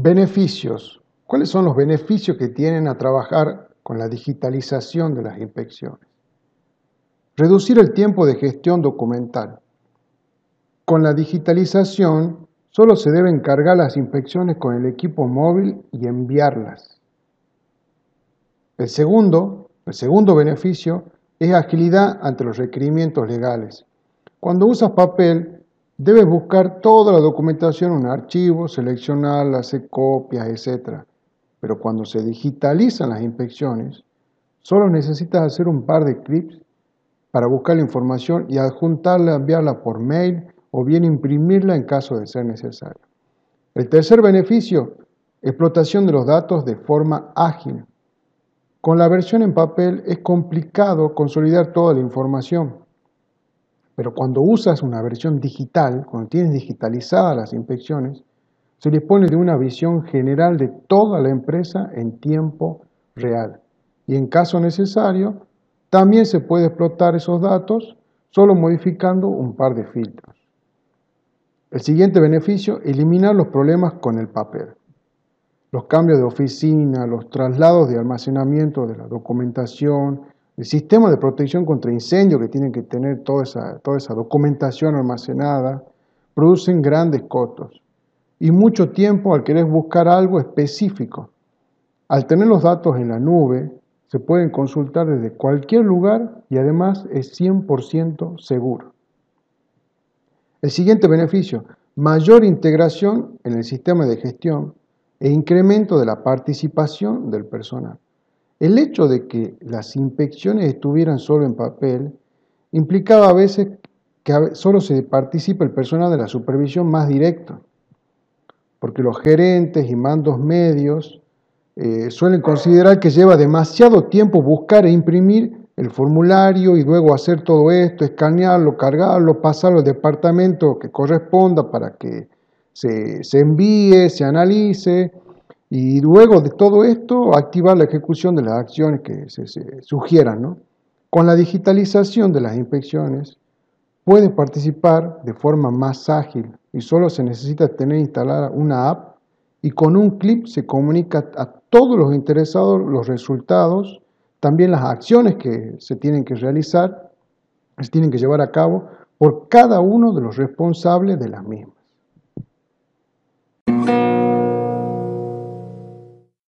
Beneficios. ¿Cuáles son los beneficios que tienen a trabajar con la digitalización de las inspecciones? Reducir el tiempo de gestión documental. Con la digitalización solo se deben cargar las inspecciones con el equipo móvil y enviarlas. El segundo, el segundo beneficio es agilidad ante los requerimientos legales. Cuando usas papel, Debes buscar toda la documentación en un archivo, seleccionarla, hacer copias, etc. Pero cuando se digitalizan las inspecciones, solo necesitas hacer un par de clips para buscar la información y adjuntarla, enviarla por mail o bien imprimirla en caso de ser necesario. El tercer beneficio, explotación de los datos de forma ágil. Con la versión en papel es complicado consolidar toda la información. Pero cuando usas una versión digital, cuando tienes digitalizadas las inspecciones, se dispone de una visión general de toda la empresa en tiempo real. Y en caso necesario, también se puede explotar esos datos solo modificando un par de filtros. El siguiente beneficio, eliminar los problemas con el papel. Los cambios de oficina, los traslados de almacenamiento de la documentación, el sistema de protección contra incendio que tienen que tener toda esa, toda esa documentación almacenada, producen grandes costos y mucho tiempo al querer buscar algo específico. Al tener los datos en la nube, se pueden consultar desde cualquier lugar y además es 100% seguro. El siguiente beneficio, mayor integración en el sistema de gestión e incremento de la participación del personal. El hecho de que las inspecciones estuvieran solo en papel implicaba a veces que solo se participa el personal de la supervisión más directo, porque los gerentes y mandos medios eh, suelen considerar que lleva demasiado tiempo buscar e imprimir el formulario y luego hacer todo esto, escanearlo, cargarlo, pasarlo al departamento que corresponda para que se, se envíe, se analice y luego de todo esto, activar la ejecución de las acciones que se, sugieran. Con la digitalización de las inspecciones, puede participar de forma más ágil y solo se necesita tener instalada una app y con un clip se comunica a todos los interesados los resultados, también las acciones que se tienen que realizar, se tienen que llevar a cabo por cada uno de los responsables de las mismas.